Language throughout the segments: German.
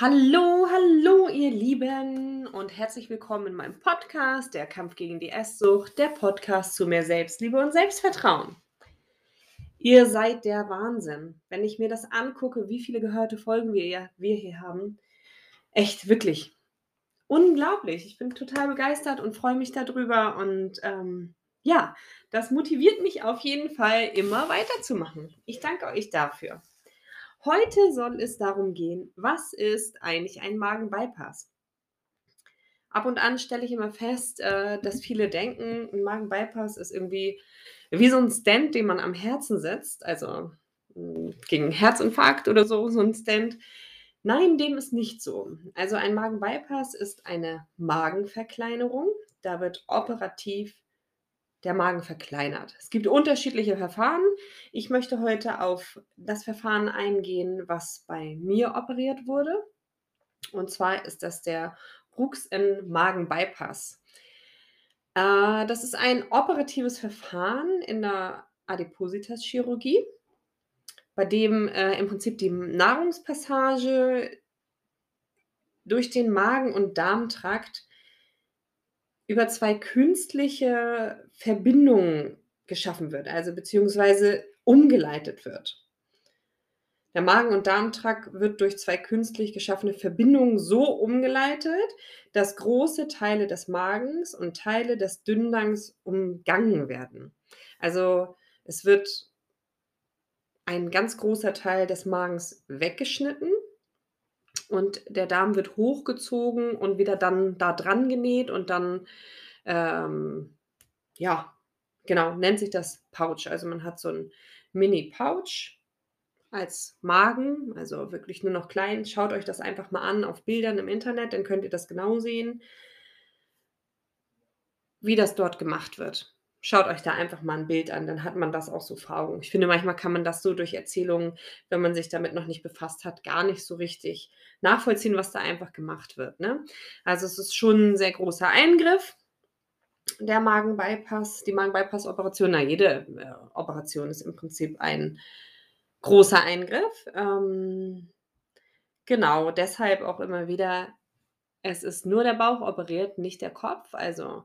Hallo, hallo, ihr Lieben und herzlich willkommen in meinem Podcast, der Kampf gegen die Esssucht, der Podcast zu mehr Selbstliebe und Selbstvertrauen. Ihr seid der Wahnsinn. Wenn ich mir das angucke, wie viele gehörte Folgen wir, wir hier haben, echt wirklich unglaublich. Ich bin total begeistert und freue mich darüber und ähm, ja, das motiviert mich auf jeden Fall, immer weiterzumachen. Ich danke euch dafür. Heute soll es darum gehen, was ist eigentlich ein Magenbypass? Ab und an stelle ich immer fest, äh, dass viele denken, ein Magenbypass ist irgendwie wie so ein Stand, den man am Herzen setzt, also hm, gegen Herzinfarkt oder so, so ein Stand. Nein, dem ist nicht so. Also ein Magenbypass ist eine Magenverkleinerung. Da wird operativ der Magen verkleinert. Es gibt unterschiedliche Verfahren. Ich möchte heute auf das Verfahren eingehen, was bei mir operiert wurde. Und zwar ist das der Brooks-in Magen-Bypass. Äh, das ist ein operatives Verfahren in der Adipositas-Chirurgie, bei dem äh, im Prinzip die Nahrungspassage durch den Magen- und Darmtrakt über zwei künstliche Verbindungen geschaffen wird, also beziehungsweise umgeleitet wird. Der Magen- und Darmtrakt wird durch zwei künstlich geschaffene Verbindungen so umgeleitet, dass große Teile des Magens und Teile des Dünndarms umgangen werden. Also es wird ein ganz großer Teil des Magens weggeschnitten und der Darm wird hochgezogen und wieder dann da dran genäht und dann, ähm, ja, genau, nennt sich das Pouch. Also man hat so ein Mini-Pouch als Magen, also wirklich nur noch klein. Schaut euch das einfach mal an auf Bildern im Internet, dann könnt ihr das genau sehen, wie das dort gemacht wird. Schaut euch da einfach mal ein Bild an, dann hat man das auch so vor Augen. Ich finde, manchmal kann man das so durch Erzählungen, wenn man sich damit noch nicht befasst hat, gar nicht so richtig nachvollziehen, was da einfach gemacht wird, ne? Also, es ist schon 'n sehr großer Eingriff, der Magenbypass die Magenbypass-Operation. Na, jede, äh, Operation ist im Prinzip ein großer Eingriff. Ähm, genau, deshalb auch immer wieder, es ist nur der Bauch operiert, nicht der Kopf. Also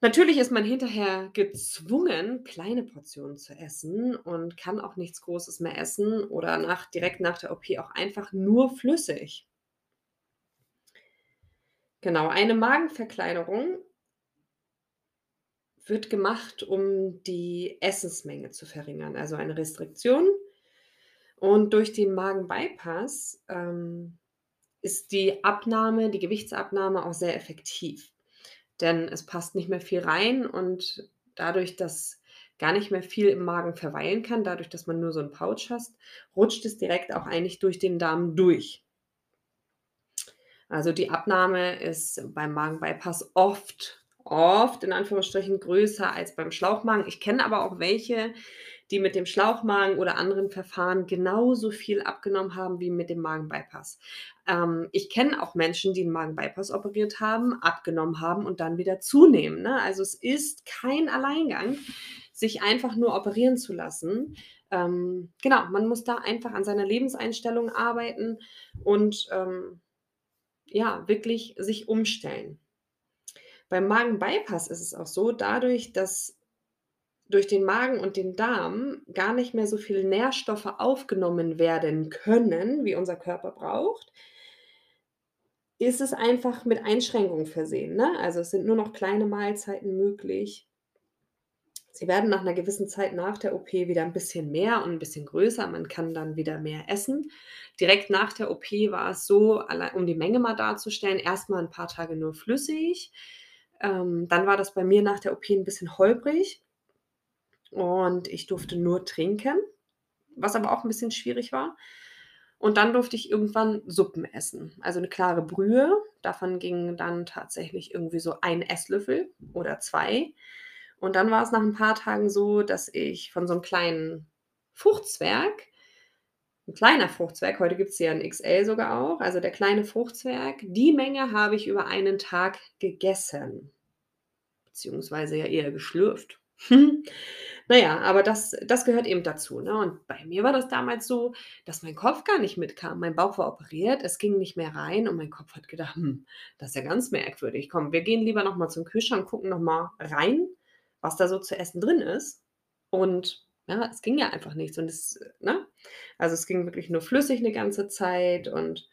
Natürlich ist man hinterher gezwungen, kleine Portionen zu essen und kann auch nichts Großes mehr essen oder nach direkt nach der OP auch einfach nur flüssig. Genau, eine Magenverkleinerung wird gemacht, um die Essensmenge zu verringern, also eine Restriktion. Und durch den Magenbypass, ähm, ist die Abnahme die Gewichtsabnahme auch sehr effektiv denn es passt nicht mehr viel rein und dadurch, dass gar nicht mehr viel im Magen verweilen kann, dadurch, dass man nur so 'n Pouch hast, rutscht es direkt auch eigentlich durch den Darm durch. Also, die Abnahme ist beim Magenbypass oft oft in Anführungsstrichen größer als beim Schlauchmagen. Ich kenne aber auch welche, die mit dem Schlauchmagen oder anderen Verfahren genauso viel abgenommen haben wie mit dem Magenbypass. Ähm, ich kenne auch Menschen, die 'n Magenbypass operiert haben, abgenommen haben und dann wieder zunehmen, ne? Also, es ist kein Alleingang, sich einfach nur operieren zu lassen. Ähm, genau, man muss da einfach an seiner Lebenseinstellung arbeiten und, ähm, ja, wirklich sich umstellen. Beim Magenbypass ist es auch so, dadurch, dass durch den Magen und den Darm gar nicht mehr so viel Nährstoffe aufgenommen werden können, wie unser Körper braucht ist es einfach mit Einschränkungen versehen, ne? Also, es sind nur noch kleine Mahlzeiten möglich. Sie werden nach 'ner gewissen Zeit nach der OP wieder 'n bisschen mehr und 'n bisschen größer. Man kann dann wieder mehr essen. Direkt nach der OP war es so, um die Menge mal darzustellen, erst mal 'n paar Tage nur flüssig. Ähm, dann war das bei mir nach der OP 'n bisschen holprig und ich durfte nur trinken, was aber auch 'n bisschen schwierig war. Und dann durfte ich irgendwann Suppen essen, also 'ne klare Brühe. Davon ging dann tatsächlich irgendwie so ein Esslöffel oder 2. Und dann war es nach 'n paar Tagen so, dass ich von so 'nem kleinen Fruchtzwerg 'n kleiner Fruchtzwerg, heute gibt's die ja in XL sogar auch, also der kleine Fruchtzwerg, die Menge habe ich über einen Tag gegessen, beziehungsweise ja eher geschlürft. Na ja, aber das das gehört eben dazu, ne? Und bei mir war das damals so, dass mein Kopf gar nicht mitkam. Mein Bauch war operiert, es ging nicht mehr rein und mein Kopf hat gedacht: „Hm, das ist ja ganz merkwürdig. Komm, wir gehen lieber noch mal zum Kühlschrank, gucken noch mal rein, was da so zu essen drin ist.“ Und ja, es ging ja einfach nichts und es ne? Also, es ging wirklich nur flüssig 'ne ganze Zeit und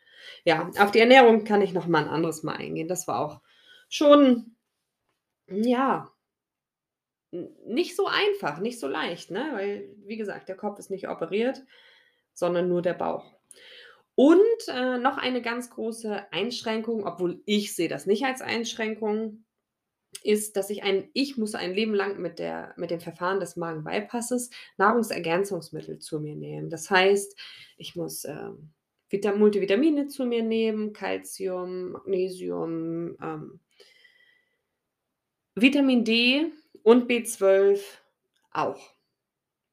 ja, auf die Ernährung kann ich noch mal 'n anderes Mal eingehen. Das war auch schon, ja nicht so einfach, nicht so leicht, ne? Weil, wie gesagt, der Kopf ist nicht operiert, sondern nur der Bauch. Und, äh, noch eine ganz große Einschränkung, obwohl ich sehe das nicht als Einschränkung, ist, dass ich ein ich muss ein Leben lang mit der mit dem Verfahren des Magen-Bypasses Nahrungsergänzungsmittel zu mir nehmen. Das heißt, ich muss, Vita Multivitamine zu mir nehmen, Kalzium, Magnesium, ähm Vitamin D und B12 auch.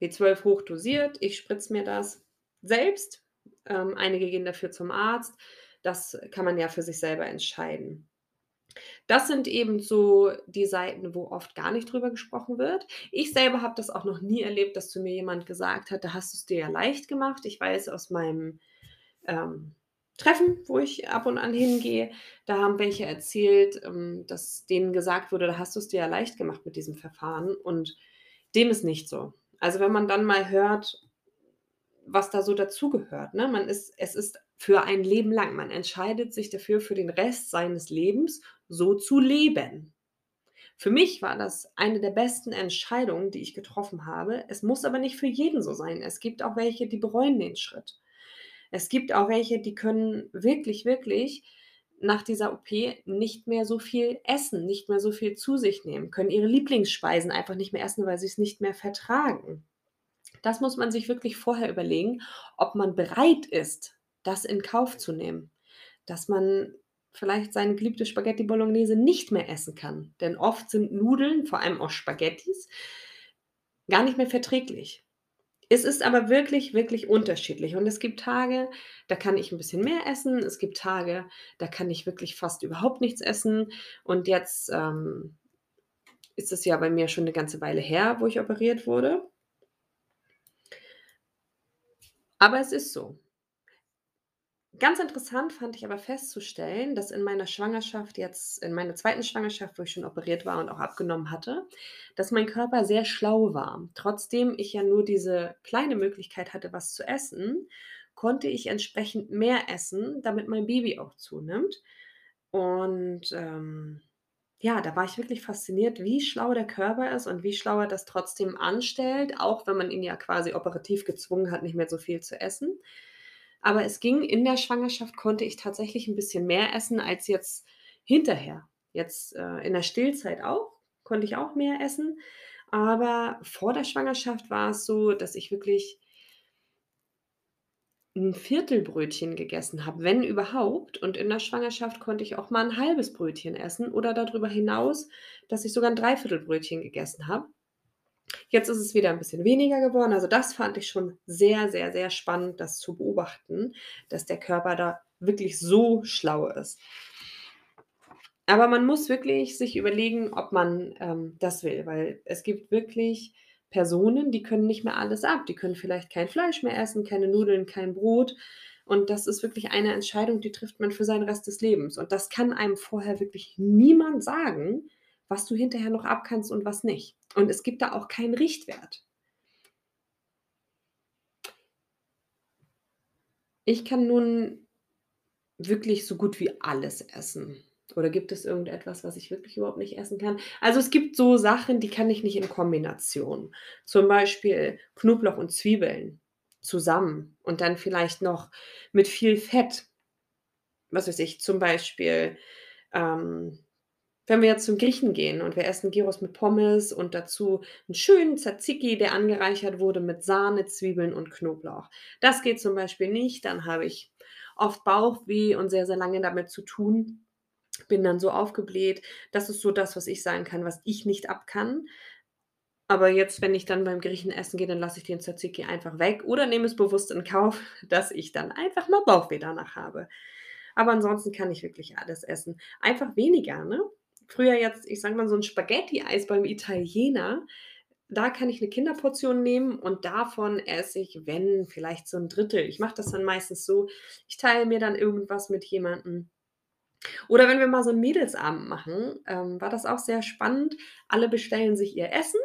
B12 hochdosiert, ich spritze mir das selbst. Ähm, einige gehen dafür zum Arzt. Das kann man ja für sich selber entscheiden. Das sind eben so die Seiten, wo oft gar nicht drüber gesprochen wird. Ich selber habe das auch noch nie erlebt, dass zu mir jemand gesagt hat: „Da hast du's dir ja leicht gemacht.“ Ich weiß aus meinem, ähm, Treffen, wo ich ab und an hingehe, da haben welche erzählt, ähm, dass denen gesagt wurde: „Da hast du's dir ja leicht gemacht mit diesem Verfahren.“ Und dem ist nicht so. Also, wenn man dann mal hört, was da so dazugehört, ne? Man ist es ist für ein Leben lang. Man entscheidet sich dafür, für den Rest seines Lebens so zu leben. Für mich war das eine der besten Entscheidungen, die ich getroffen habe. Es muss aber nicht für jeden so sein. Es gibt auch welche, die bereuen den Schritt. Es gibt auch welche, die können wirklich, wirklich nach dieser OP nicht mehr so viel essen, nicht mehr so viel zu sich nehmen, können ihre Lieblingsspeisen einfach nicht mehr essen, weil sie's nicht mehr vertragen. Das muss man sich wirklich vorher überlegen, ob man bereit ist, das in Kauf zu nehmen, dass man vielleicht seine geliebte Spaghetti Bolognese nicht mehr essen kann. Denn oft sind Nudeln, vor allem auch Spaghettis, gar nicht mehr verträglich. Es ist aber wirklich, wirklich unterschiedlich und es gibt Tage, da kann ich 'n bisschen mehr essen. Es gibt Tage, da kann ich wirklich fast überhaupt nichts essen. Und jetzt, ähm, ist es ja bei mir schon 'ne ganze Weile her, wo ich operiert wurde. Aber es ist so. Ganz interessant fand ich aber festzustellen, dass in meiner Schwangerschaft jetzt in meiner 2. Schwangerschaft, wo ich schon operiert war und auch abgenommen hatte, dass mein Körper sehr schlau war. Trotzdem ich ja nur diese kleine Möglichkeit hatte, was zu essen, konnte ich entsprechend mehr essen, damit mein Baby auch zunimmt. Und, ähm, ja, da war ich wirklich fasziniert, wie schlau der Körper ist und wie schlau er das trotzdem anstellt, auch wenn man ihn ja quasi operativ gezwungen hat, nicht mehr so viel zu essen. Aber es ging in der Schwangerschaft konnte ich tatsächlich 'n bisschen mehr essen als jetzt hinterher. Jetzt, äh, in der Stillzeit auch, konnte ich auch mehr essen, aber vor der Schwangerschaft war es so, dass ich wirklich 'n Viertelbrötchen gegessen habe, wenn überhaupt. Und in der Schwangerschaft konnte ich auch mal 'n halbes Brötchen essen oder dadrüber hinaus, dass ich sogar 'n Dreiviertelbrötchen gegessen habe. Jetzt ist es wieder 'n bisschen weniger geworden. Also, das fand ich schon sehr, sehr, sehr spannend, das zu beobachten, dass der Körper da wirklich so schlau ist. Aber man muss wirklich sich überlegen, ob man, ähm, das will, weil es gibt wirklich Personen, die können nicht mehr alles ab. Die können vielleicht kein Fleisch mehr essen, keine Nudeln, kein Brot. Und das ist wirklich eine Entscheidung, die trifft man für seinen Rest des Lebens. Und das kann einem vorher wirklich niemand sagen, was du hinterher noch ab kannst und was nicht. Und es gibt da auch keinen Richtwert. Ich kann nun wirklich so gut wie alles essen. Oder gibt es irgendetwas, was ich wirklich überhaupt nicht essen kann? Also, es gibt so Sachen, die kann ich nicht in Kombination. Zum Beispiel Knoblauch und Zwiebeln zusammen und dann vielleicht noch mit viel Fett. Was weiß ich, zum Beispiel, ähm, wenn wir jetzt zum Griechen gehen und wir essen Gyros mit Pommes und dazu 'n schönen Tzatziki, der angereichert wurde mit Sahne, Zwiebeln und Knoblauch. Das geht zum Beispiel nicht, dann habe ich oft Bauchweh und sehr, sehr lange damit zu tun. Bin dann so aufgebläht. Das ist so das, was ich sagen kann, was ich nicht ab kann. Aber jetzt, wenn ich dann beim Griechen essen gehe, dann lasse ich den Tzatziki einfach weg oder nehme es bewusst in Kauf, dass ich dann einfach mal Bauchweh danach habe. Aber ansonsten kann ich wirklich alles essen. Einfach weniger, ne? Früher jetzt, ich sage mal, so 'n Spaghetti-Eis beim Italiener, da kann ich 'ne Kinderportion nehmen und davon esse ich, wenn, vielleicht so 'n Drittel. Ich mache das dann meistens so, ich teile mir dann irgendwas mit jemandem. Oder wenn wir mal so 'n Mädelsabend machen, ähm, war das auch sehr spannend. Alle bestellen sich ihr Essen.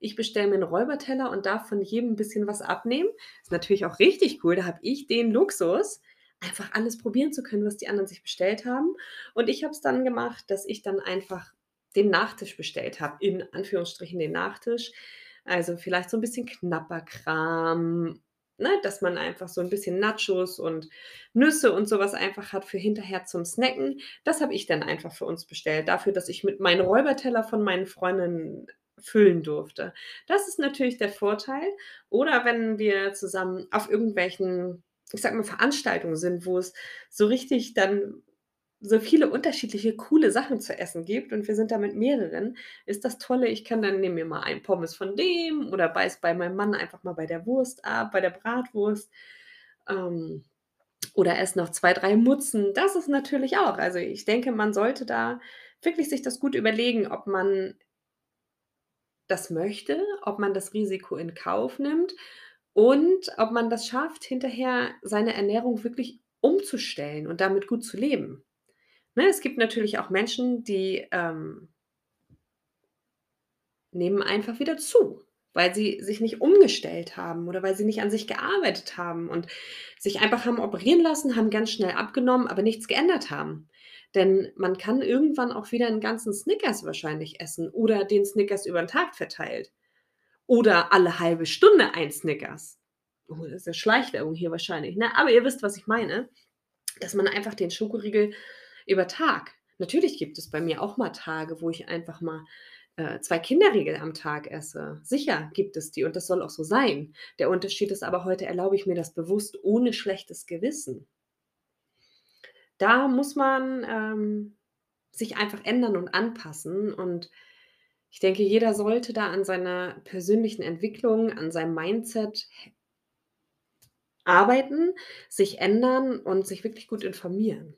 Ich bestelle mir 'n Räuberteller und darf von jedem 'n bisschen was abnehmen. Ist natürlich auch richtig cool, da habe ich den Luxus, einfach alles probieren zu können, was die anderen sich bestellt haben. Und ich habe es dann gemacht, dass ich dann einfach den Nachtisch bestellt habe, in Anführungsstrichen den Nachtisch. Also, vielleicht so 'n bisschen Knabberkram, ne, dass man einfach so 'n bisschen Nachos und Nüsse und so was einfach hat für hinterher zum Snacken. Das habe ich dann einfach für uns bestellt, dafür, dass ich mit meinen Räuberteller von meinen Freundinnen füllen durfte. Das ist natürlich der Vorteil. Oder wenn wir zusammen auf irgendwelchen, ich sage mal, Veranstaltungen sind, wo es so richtig dann so viele unterschiedliche coole Sachen zu essen gibt und wir sind da mit mehreren, ist das Tolle, ich kann dann nehme mir mal ein Pommes von dem oder beiße bei meinem Mann einfach mal bei der Wurst ab, bei der Bratwurst, ähm, oder esse noch 2, 3 Mutzen. Das ist natürlich auch also, ich denke, man sollte da wirklich sich das gut überlegen, ob man das möchte, ob man das Risiko in Kauf nimmt und ob man das schafft, hinterher seine Ernährung wirklich umzustellen und damit gut zu leben. Ne, es gibt natürlich auch Menschen, die, ähm nehmen einfach wieder zu, weil sie sich nicht umgestellt haben oder weil sie nicht an sich gearbeitet haben und sich einfach haben operieren lassen, haben ganz schnell abgenommen, aber nichts geändert haben. Denn man kann irgendwann auch wieder 'n ganzen Snickers wahrscheinlich essen oder den Snickers über 'n Tag verteilt. Oder alle halbe Stunde ein Snickers. Oh, das ist ja Schleichwerbung hier wahrscheinlich, ne? Aber ihr wisst, was ich meine, dass man einfach den Schokoriegel über Tag natürlich gibt es bei mir auch mal Tage, wo ich einfach mal, äh, 2 Kinderriegel am Tag esse. Sicher gibt es die und das soll auch so sein. Der Unterschied ist aber, heute erlaube ich mir das bewusst ohne schlechtes Gewissen. Da muss man, ähm, sich einfach ändern und anpassen und ich denke, jeder sollte da an seiner persönlichen Entwicklung, an seinem Mindset arbeiten, sich ändern und sich wirklich gut informieren.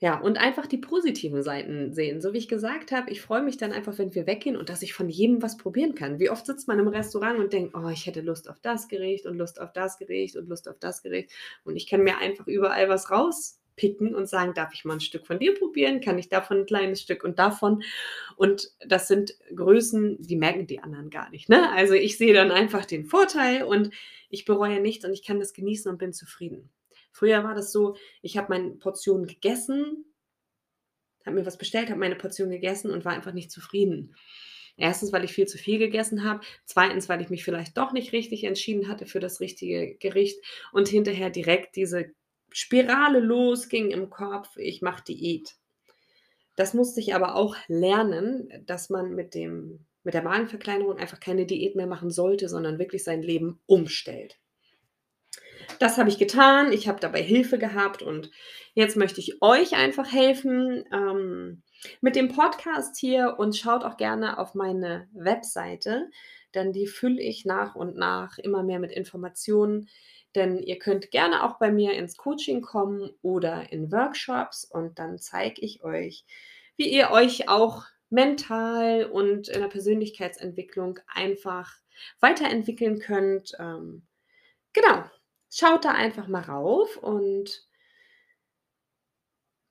Ja, und einfach die positiven Seiten sehen. So wie ich gesagt habe, ich freue mich dann einfach, wenn wir weggehen und dass ich von jedem was probieren kann. Wie oft sitzt man im Restaurant und denkt: „Oh, ich hätte Lust auf das Gericht und Lust auf das Gericht und Lust auf das Gericht.“ Und ich kann mir einfach überall was rauspicken und sagen: „Darf ich mal 'n Stück von dir probieren? Kann ich davon 'n kleines Stück und davon?“ Und das sind Größen, die merken die anderen gar nicht, ne? Also, ich sehe dann einfach den Vorteil und ich bereue nichts und ich kann das genießen und bin zufrieden. Früher war das so, ich habe meine Portion gegessen habe mir was bestellt, habe meine Portion gegessen und war einfach nicht zufrieden. 1., weil ich viel zu viel gegessen habe, 2., weil ich mich vielleicht doch nicht richtig entschieden hatte für das richtige Gericht und hinterher direkt diese Spirale losging im Kopf: „Ich mache Diät.“ Das musste ich aber auch lernen, dass man mit dem mit der Magenverkleinerung einfach keine Diät mehr machen sollte, sondern wirklich sein Leben umstellt. Das habe ich getan. Ich habe dabei Hilfe gehabt und jetzt möchte ich euch einfach helfen, ähm, mit dem Podcast hier und schaut auch gerne auf meine Webseite, denn die fülle ich nach und nach immer mehr mit Informationen. Denn ihr könnt gerne auch bei mir ins Coaching kommen oder in Workshops und dann zeige ich euch, wie ihr euch auch mental und in der Persönlichkeitsentwicklung einfach weiterentwickeln könnt. Ähm, genau, schaut da einfach mal rauf und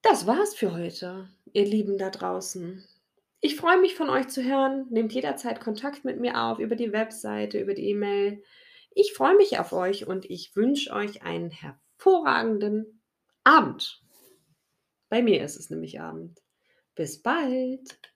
das war's für heute, ihr Lieben da draußen. Ich freue mich, von euch zu hören. Nehmt jederzeit Kontakt mit mir auf über die Webseite, über die E-Mail. Ich freue mich auf euch und ich wünsche euch einen hervorragenden Abend. Bei mir ist es nämlich Abend. Bis bald.